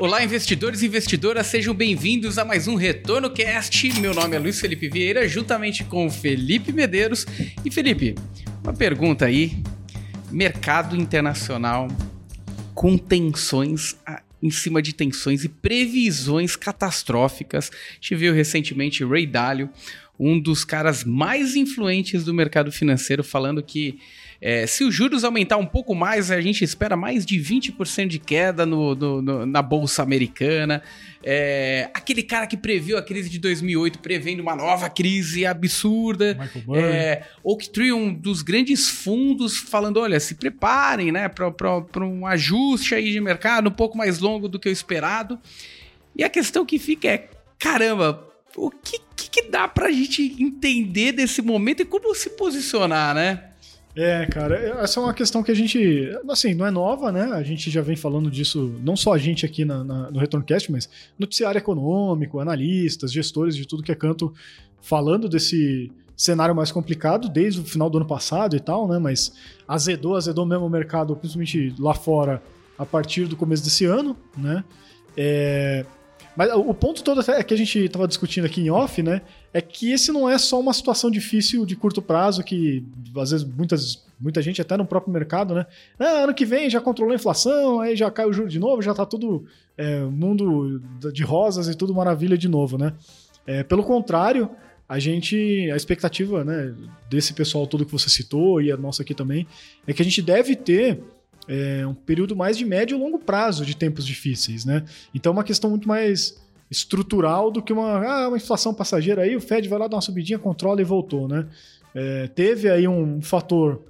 Olá, investidores e investidoras, sejam bem-vindos a mais um Retorno Cast. Meu nome é Luiz Felipe Vieira, juntamente com Felipe Medeiros. E Felipe, uma pergunta aí: mercado internacional com tensões em cima de tensões e previsões catastróficas. A gente viu recentemente Ray Dalio, um dos caras mais influentes do mercado financeiro, falando que é, se os juros aumentar um pouco mais, a gente espera mais de 20% de queda no, no, no, na bolsa americana. É, aquele cara que previu a crise de 2008, prevendo uma nova crise absurda. É, Oaktree, um dos grandes fundos, falando: olha, se preparem né, para um ajuste aí de mercado um pouco mais longo do que o esperado. E a questão que fica é: caramba, o que, que, que dá pra gente entender desse momento e como se posicionar, né? É, cara, essa é uma questão que a gente, assim, não é nova, né? A gente já vem falando disso, não só a gente aqui na, na, no Retorncast, mas noticiário econômico, analistas, gestores de tudo que é canto, falando desse cenário mais complicado desde o final do ano passado e tal, né? Mas azedou, azedou mesmo o mercado, principalmente lá fora, a partir do começo desse ano, né? É, mas o ponto todo é que a gente estava discutindo aqui em off, né? É que esse não é só uma situação difícil de curto prazo que às vezes muitas, muita gente, até no próprio mercado, né? Ah, ano que vem já controlou a inflação, aí já cai o juro de novo, já tá tudo é, mundo de rosas e tudo maravilha de novo, né? É, pelo contrário, a gente, a expectativa né, desse pessoal todo que você citou e a nossa aqui também, é que a gente deve ter é, um período mais de médio e longo prazo de tempos difíceis, né? Então é uma questão muito mais estrutural do que uma, ah, uma inflação passageira aí, o Fed vai lá dar uma subidinha, controla e voltou, né? É, teve aí um fator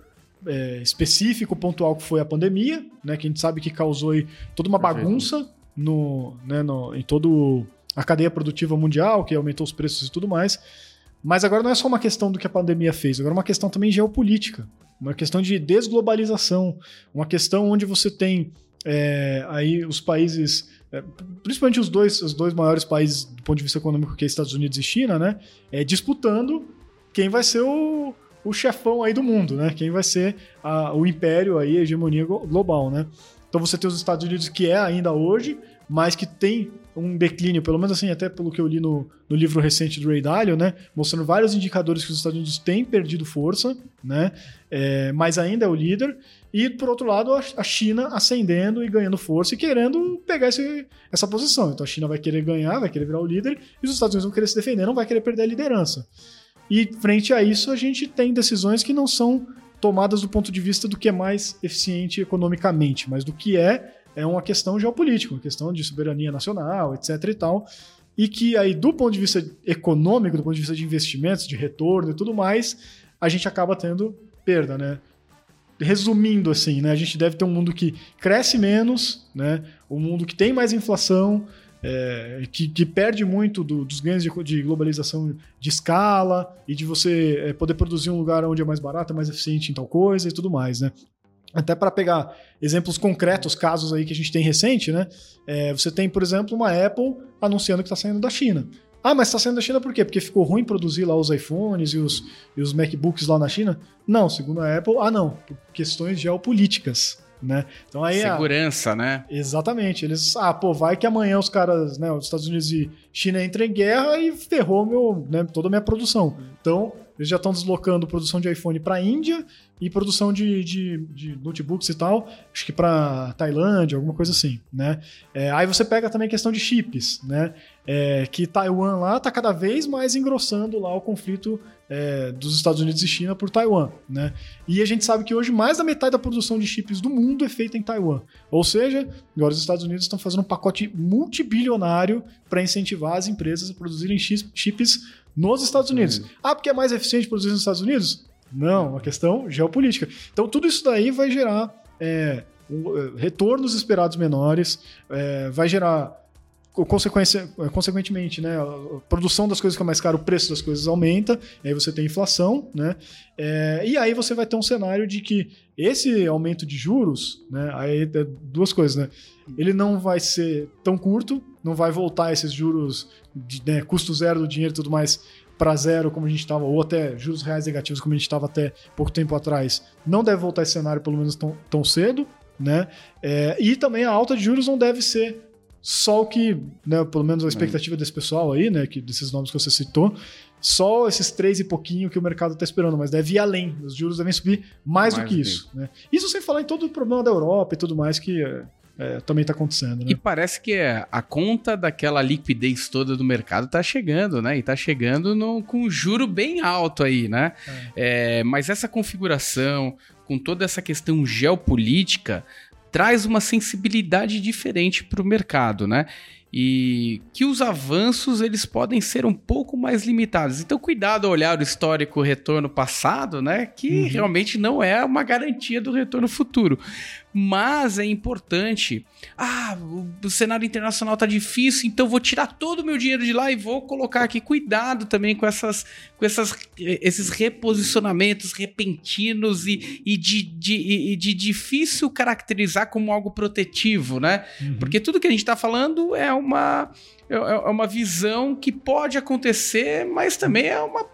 é, específico, pontual, que foi a pandemia, né? Que a gente sabe que causou aí toda uma bagunça no, né, no, em toda a cadeia produtiva mundial, que aumentou os preços e tudo mais. Mas agora não é só uma questão do que a pandemia fez, agora é uma questão também geopolítica uma questão de desglobalização, uma questão onde você tem é, aí os países, é, principalmente os dois, os dois maiores países do ponto de vista econômico, que é Estados Unidos e China, né, é, disputando quem vai ser o, o chefão aí do mundo, né, quem vai ser a, o império aí, a hegemonia global, né. Então você tem os Estados Unidos que é ainda hoje, mas que tem um declínio, pelo menos assim, até pelo que eu li no, no livro recente do Ray Dalio, né, mostrando vários indicadores que os Estados Unidos têm perdido força, né, é, mas ainda é o líder, e por outro lado a China ascendendo e ganhando força e querendo pegar esse, essa posição. Então a China vai querer ganhar, vai querer virar o líder, e os Estados Unidos vão querer se defender, não vai querer perder a liderança. E frente a isso a gente tem decisões que não são tomadas do ponto de vista do que é mais eficiente economicamente, mas do que é é uma questão geopolítica, uma questão de soberania nacional, etc e tal, e que aí do ponto de vista econômico, do ponto de vista de investimentos, de retorno e tudo mais, a gente acaba tendo perda, né? Resumindo assim, né, a gente deve ter um mundo que cresce menos, né, um mundo que tem mais inflação, é, que, que, perde muito do, dos ganhos de, de, globalização de escala e de você é, poder produzir um lugar onde é mais barato, é mais eficiente em tal coisa e tudo mais, né? Até para pegar exemplos concretos, casos aí que a gente tem recente, né? É, você tem, por exemplo, uma Apple anunciando que está saindo da China. Ah, mas está saindo da China por quê? Porque ficou ruim produzir lá os iPhones e os, e os MacBooks lá na China? Não, segundo a Apple, ah não, por questões geopolíticas. Né? Então aí segurança, a... né? Exatamente. Eles, ah, pô, vai que amanhã os caras, né, os Estados Unidos e China entram em guerra e ferrou meu, né, toda a minha produção. Então, eles já estão deslocando produção de iPhone para a Índia e produção de, de, de, notebooks e tal, acho que para Tailândia, alguma coisa assim, né? É, aí você pega também a questão de chips, né? É, que Taiwan lá está cada vez mais engrossando lá o conflito é, dos Estados Unidos e China por Taiwan, né? E a gente sabe que hoje mais da metade da produção de chips do mundo é feita em Taiwan. Ou seja, agora os Estados Unidos estão fazendo um pacote multibilionário para incentivar as empresas a produzirem chips nos Estados Unidos. Ah, porque é mais eficiente produzir nos Estados Unidos? Não, uma questão geopolítica. Então, tudo isso daí vai gerar é, é, retornos esperados menores, é, vai gerar consequência, é, consequentemente, né, a produção das coisas fica mais cara, o preço das coisas aumenta, aí você tem inflação, né, é, e aí você vai ter um cenário de que esse aumento de juros, né, aí é duas coisas, né, ele não vai ser tão curto, não vai voltar esses juros de né, custo zero do dinheiro e tudo mais para zero como a gente estava, ou até juros reais negativos como a gente estava até pouco tempo atrás, não deve voltar esse cenário pelo menos tão, tão cedo, né? É, e também a alta de juros não deve ser só o que, né, pelo menos a expectativa desse pessoal aí, né, que, desses nomes que você citou, só esses três e pouquinho que o mercado está esperando, mas deve ir além. Os juros devem subir mais, mais do que isso. Né? Isso sem falar em todo o problema da Europa e tudo mais que é, é, também está acontecendo. Né? E parece que a conta daquela liquidez toda do mercado está chegando, né? E está chegando no, com um juro bem alto aí, né? É. É, mas essa configuração, com toda essa questão geopolítica, traz uma sensibilidade diferente para o mercado, né? E que os avanços eles podem ser um pouco mais limitados. Então, cuidado ao olhar o histórico retorno passado, né? Que uhum. realmente não é uma garantia do retorno futuro. Mas é importante. Ah, o cenário internacional tá difícil, então vou tirar todo o meu dinheiro de lá e vou colocar aqui. Cuidado também com, essas, com essas, esses reposicionamentos repentinos e, e, de, de, e de difícil caracterizar como algo protetivo, né? Uhum. Porque tudo que a gente está falando é uma, é, é uma visão que pode acontecer, mas também é uma.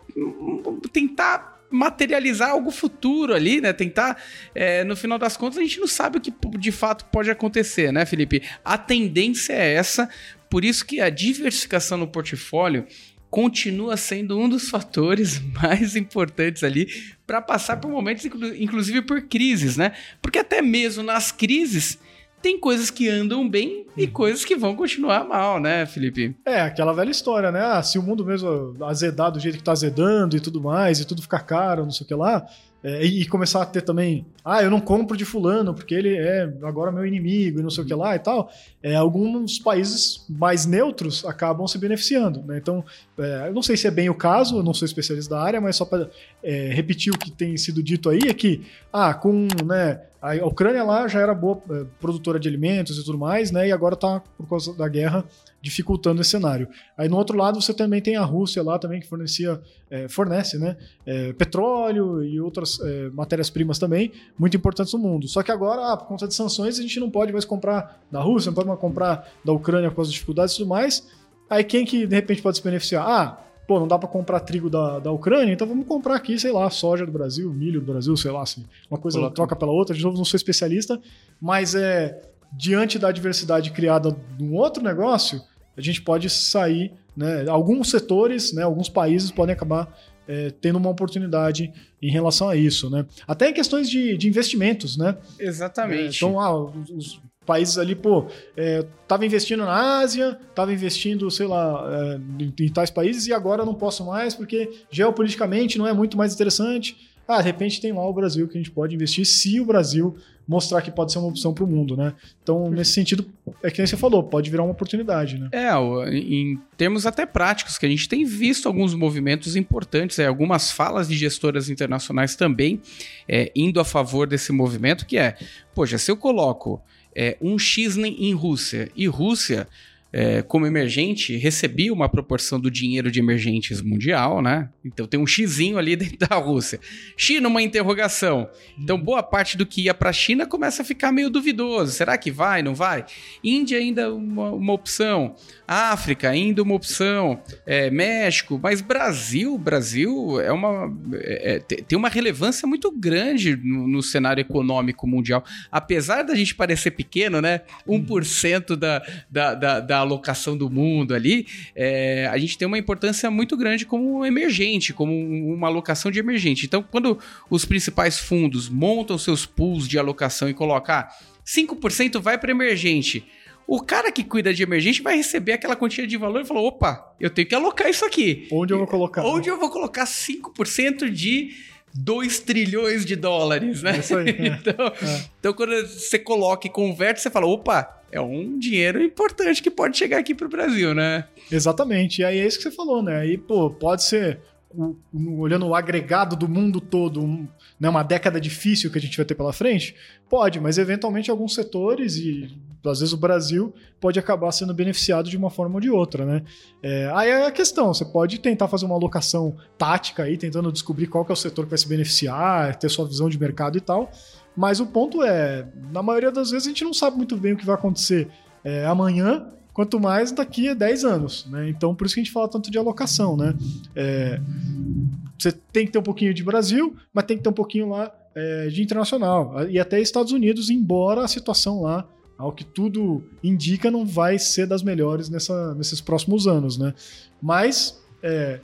tentar materializar algo futuro ali, né? Tentar, é, no final das contas, a gente não sabe o que de fato pode acontecer, né, Felipe? A tendência é essa, por isso que a diversificação no portfólio continua sendo um dos fatores mais importantes ali para passar por momentos, inclusive por crises, né? Porque até mesmo nas crises tem coisas que andam bem e uhum. coisas que vão continuar mal, né, Felipe? É, aquela velha história, né? Ah, se o mundo mesmo azedar do jeito que tá azedando e tudo mais, e tudo ficar caro, não sei o que lá, é, e começar a ter também, ah, eu não compro de fulano porque ele é agora meu inimigo e não sei o que lá e tal, é, alguns países mais neutros acabam se beneficiando. Né? Então, é, eu não sei se é bem o caso, eu não sou especialista da área, mas só para é, repetir o que tem sido dito aí é que, ah, com né, a Ucrânia lá já era boa é, produtora de alimentos e tudo mais, né? E agora está por causa da guerra dificultando esse cenário. Aí no outro lado você também tem a Rússia lá também que fornecia, é, fornece, né, é, petróleo e outras é, matérias-primas também muito importantes no mundo. Só que agora, ah, por conta de sanções, a gente não pode mais comprar da Rússia, não pode mais comprar da Ucrânia com as dificuldades e tudo mais. Aí quem que de repente pode se beneficiar? Ah, pô, não dá para comprar trigo da, da Ucrânia, então vamos comprar aqui, sei lá, soja do Brasil, milho do Brasil, sei lá, assim, uma coisa Coloca. troca pela outra. De novo, não sou especialista, mas é diante da diversidade criada num outro negócio, a gente pode sair, né? Alguns setores, né, alguns países podem acabar é, tendo uma oportunidade em relação a isso, né? Até em questões de, de investimentos, né? Exatamente. É, então, ah, os, os, países ali, pô, é, tava investindo na Ásia, tava investindo, sei lá, é, em, em tais países e agora não posso mais porque geopoliticamente não é muito mais interessante. Ah, de repente tem lá o Brasil que a gente pode investir se o Brasil mostrar que pode ser uma opção para o mundo, né? Então, nesse sentido, é que nem você falou, pode virar uma oportunidade, né? É, em termos até práticos, que a gente tem visto alguns movimentos importantes, é, algumas falas de gestoras internacionais também é, indo a favor desse movimento, que é, poxa, se eu coloco é, um X em Rússia e Rússia é, como emergente, recebia uma proporção do dinheiro de emergentes mundial, né? Então tem um xizinho ali dentro da Rússia. China, uma interrogação. Então boa parte do que ia para a China começa a ficar meio duvidoso. Será que vai, não vai? Índia ainda uma, uma opção. África ainda uma opção. É, México, mas Brasil, Brasil é uma é, é tem uma relevância muito grande no, no, cenário econômico mundial. Apesar da gente parecer pequeno, né? 1% da, da, da, da alocação do mundo ali, é, a gente tem uma importância muito grande como emergente, como uma alocação de emergente. Então, quando os principais fundos montam seus pools de alocação e colocam ah, 5% vai para emergente. O cara que cuida de emergente vai receber aquela quantia de valor e falou: opa, eu tenho que alocar isso aqui. Onde eu vou colocar? Onde eu vou colocar 5% de 2 trilhões de dólares, né? É isso aí. então, é. então, quando você coloca e converte, você fala: opa, é um dinheiro importante que pode chegar aqui para o Brasil, né? Exatamente. E aí é isso que você falou, né? Aí, pô, pode ser, olhando o agregado do mundo todo, um, né, uma década difícil que a gente vai ter pela frente? Pode, mas eventualmente alguns setores, e às vezes o Brasil, pode acabar sendo beneficiado de uma forma ou de outra, né? É, aí é a questão, você pode tentar fazer uma alocação tática aí, tentando descobrir qual que é o setor que vai se beneficiar, ter sua visão de mercado e tal, mas o ponto é, na maioria das vezes a gente não sabe muito bem o que vai acontecer é, amanhã, quanto mais daqui a 10 anos, né? Então por isso que a gente fala tanto de alocação, né? É, você tem que ter um pouquinho de Brasil, mas tem que ter um pouquinho lá é, de internacional. E até Estados Unidos, embora a situação lá ao que tudo indica, não vai ser das melhores nessa, nesses próximos anos, né? Mas, é,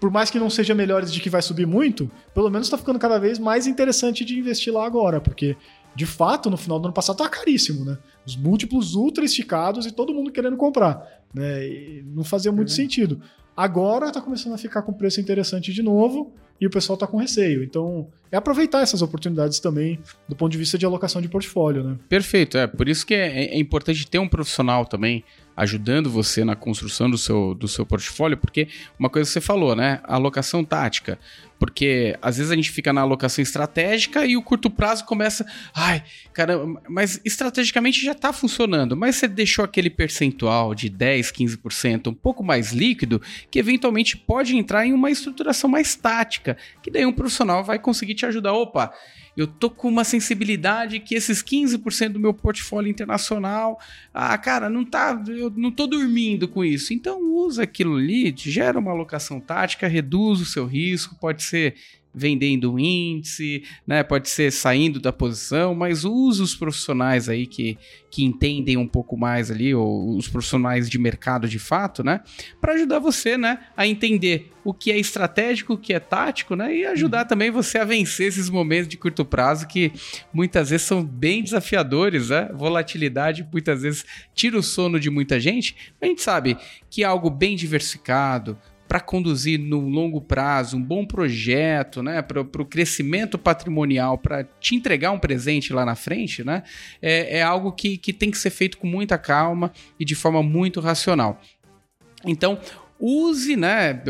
por mais que não seja melhores de que vai subir muito, pelo menos está ficando cada vez mais interessante de investir lá agora, porque de fato, no final do ano passado tá caríssimo, né? Os múltiplos ultra esticados e todo mundo querendo comprar. Né? E não fazia muito uhum. sentido. Agora tá começando a ficar com preço interessante de novo e o pessoal tá com receio. Então, é aproveitar essas oportunidades também do ponto de vista de alocação de portfólio, né? Perfeito, é por isso que é, é importante ter um profissional também ajudando você na construção do seu, do seu portfólio, porque uma coisa que você falou, né? Alocação tática. Porque às vezes a gente fica na alocação estratégica e o curto prazo começa. Ai, cara, mas estrategicamente já está funcionando. Mas você deixou aquele percentual de 10, 15% um pouco mais líquido, que eventualmente pode entrar em uma estruturação mais tática. Que daí um profissional vai conseguir te ajudar. Opa, eu tô com uma sensibilidade que esses 15% do meu portfólio internacional, ah, cara, não tá, eu não tô dormindo com isso. Então usa aquilo ali, gera uma alocação tática, reduz o seu risco, pode ser vendendo índice, né? Pode ser saindo da posição, mas use os profissionais aí que, que entendem um pouco mais ali, ou os profissionais de mercado de fato, né? Para ajudar você, né? A entender o que é estratégico, o que é tático, né? E ajudar uhum. também você a vencer esses momentos de curto prazo que muitas vezes são bem desafiadores, né? Volatilidade muitas vezes tira o sono de muita gente. A gente sabe que é algo bem diversificado, para conduzir no longo prazo um bom projeto, né, para o crescimento patrimonial, para te entregar um presente lá na frente, né, é, é algo que, que tem que ser feito com muita calma e de forma muito racional. Então, use né,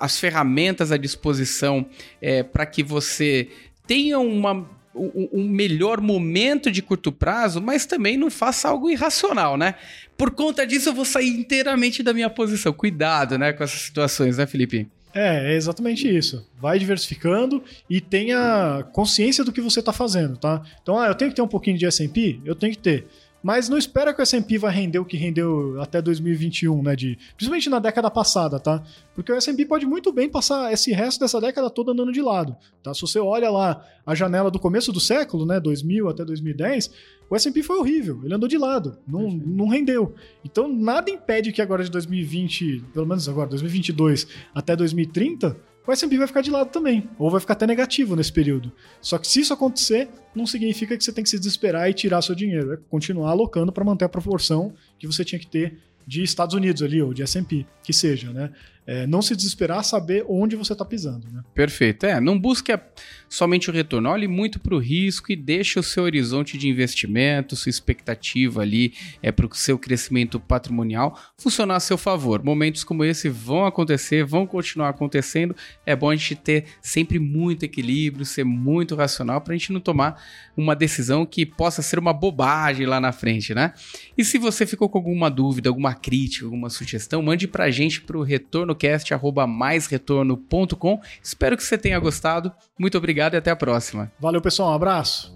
as ferramentas à disposição é, para que você tenha uma um, melhor momento de curto prazo, mas também não faça algo irracional, né? Por conta disso, eu vou sair inteiramente da minha posição. Cuidado, né, com essas situações, né, Felipe? É, é exatamente isso. Vai diversificando e tenha consciência do que você está fazendo, tá? Então, ah, eu tenho que ter um pouquinho de S&P? Eu tenho que ter. Mas não espera que o S&P vai render o que rendeu até 2021, né? De, principalmente na década passada, tá? Porque o S&P pode muito bem passar esse resto dessa década toda andando de lado, tá? Se você olha lá a janela do começo do século, né? 2000 até 2010, o S&P foi horrível, ele andou de lado, não, não rendeu. Então nada impede que agora de 2020, pelo menos agora 2022 até 2030 o S&P vai ficar de lado também, ou vai ficar até negativo nesse período. Só que se isso acontecer, não significa que você tem que se desesperar e tirar seu dinheiro, é continuar alocando para manter a proporção que você tinha que ter de Estados Unidos ali, ou de S&P, que seja, né? É, não se desesperar, saber onde você está pisando, né? Perfeito. É, não busque somente o retorno, olhe muito para o risco e deixe o seu horizonte de investimento, sua expectativa ali é para o seu crescimento patrimonial funcionar a seu favor. Momentos como esse vão acontecer, vão continuar acontecendo. É bom a gente ter sempre muito equilíbrio, ser muito racional para a gente não tomar uma decisão que possa ser uma bobagem lá na frente, né? E se você ficou com alguma dúvida, alguma crítica, alguma sugestão, mande para a gente para o retornocast@maisretorno.com. Espero que você tenha gostado. Muito obrigado e até a próxima. Valeu, pessoal. Um abraço.